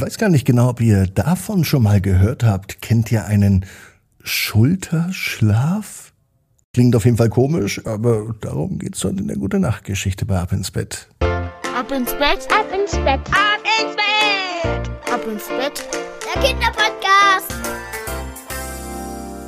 Ich weiß gar nicht genau, ob ihr davon schon mal gehört habt. Kennt ihr einen Schulterschlaf? Klingt auf jeden Fall komisch, aber darum geht's heute in der Gute Nacht Geschichte bei Ab ins Bett. Ab ins Bett, ab ins Bett, ab ins Bett, ab ins Bett. Der Kinderpodcast.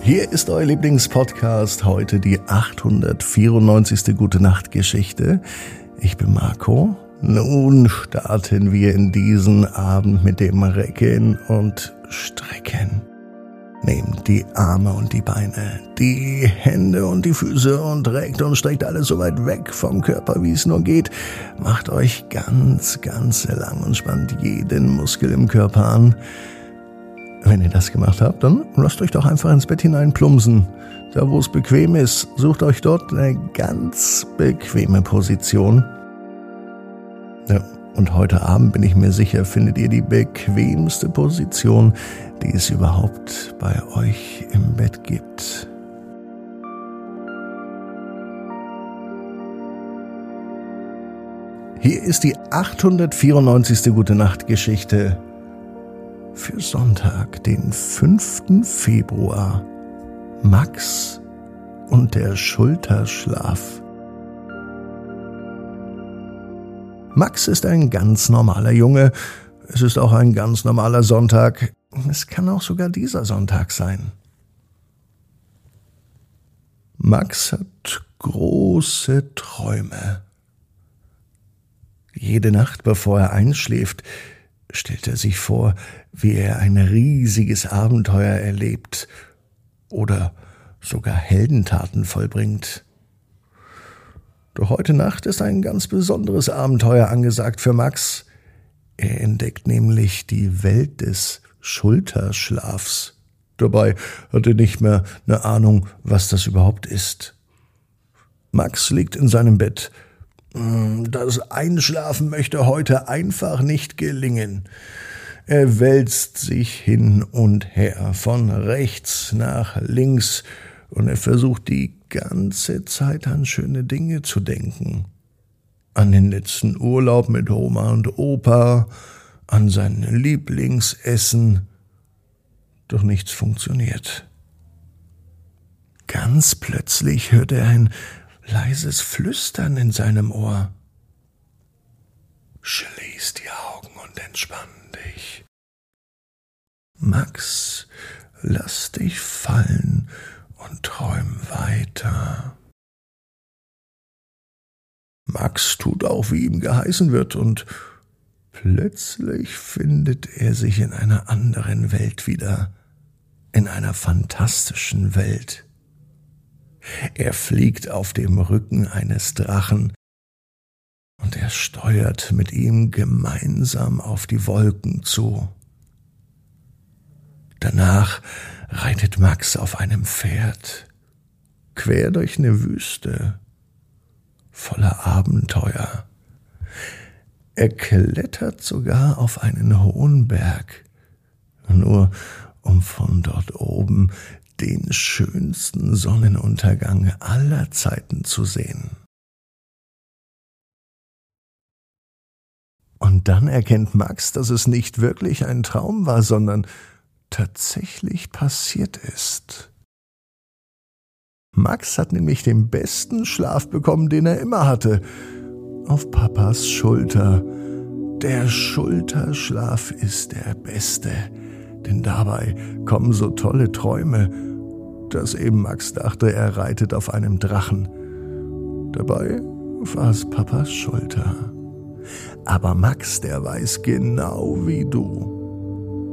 Hier ist euer Lieblingspodcast, heute die 894. Gute Nacht Geschichte. Ich bin Marco. Nun starten wir in diesen Abend mit dem Recken und Strecken. Nehmt die Arme und die Beine, die Hände und die Füße und reckt und streckt alles so weit weg vom Körper, wie es nur geht. Macht euch ganz, ganz lang und spannt jeden Muskel im Körper an. Wenn ihr das gemacht habt, dann lasst euch doch einfach ins Bett hinein plumpsen. Da, wo es bequem ist, sucht euch dort eine ganz bequeme Position. Ja, und heute Abend bin ich mir sicher, findet ihr die bequemste Position, die es überhaupt bei euch im Bett gibt. Hier ist die 894. Gute Nacht Geschichte für Sonntag, den 5. Februar. Max und der Schulterschlaf. Max ist ein ganz normaler Junge. Es ist auch ein ganz normaler Sonntag. Es kann auch sogar dieser Sonntag sein. Max hat große Träume. Jede Nacht, bevor er einschläft, stellt er sich vor, wie er ein riesiges Abenteuer erlebt oder sogar Heldentaten vollbringt. Doch heute Nacht ist ein ganz besonderes Abenteuer angesagt für Max. Er entdeckt nämlich die Welt des Schulterschlafs. Dabei hat er nicht mehr eine Ahnung, was das überhaupt ist. Max liegt in seinem Bett. Hm, das Einschlafen möchte heute einfach nicht gelingen. Er wälzt sich hin und her, von rechts nach links, und er versucht die ganze Zeit an schöne Dinge zu denken. An den letzten Urlaub mit Oma und Opa, an sein Lieblingsessen, doch nichts funktioniert. Ganz plötzlich hört er ein leises Flüstern in seinem Ohr. Schließ die Augen und entspann dich. Max, lass dich fallen und träum weiter. Max tut auch, wie ihm geheißen wird, und Plötzlich findet er sich in einer anderen Welt wieder, in einer fantastischen Welt. Er fliegt auf dem Rücken eines Drachen und er steuert mit ihm gemeinsam auf die Wolken zu. Danach reitet Max auf einem Pferd quer durch eine Wüste voller Abenteuer. Er klettert sogar auf einen hohen Berg, nur um von dort oben den schönsten Sonnenuntergang aller Zeiten zu sehen. Und dann erkennt Max, dass es nicht wirklich ein Traum war, sondern tatsächlich passiert ist. Max hat nämlich den besten Schlaf bekommen, den er immer hatte, auf Papas Schulter. Der Schulterschlaf ist der beste, denn dabei kommen so tolle Träume, dass eben Max dachte, er reitet auf einem Drachen. Dabei war es Papas Schulter. Aber Max, der weiß genau wie du.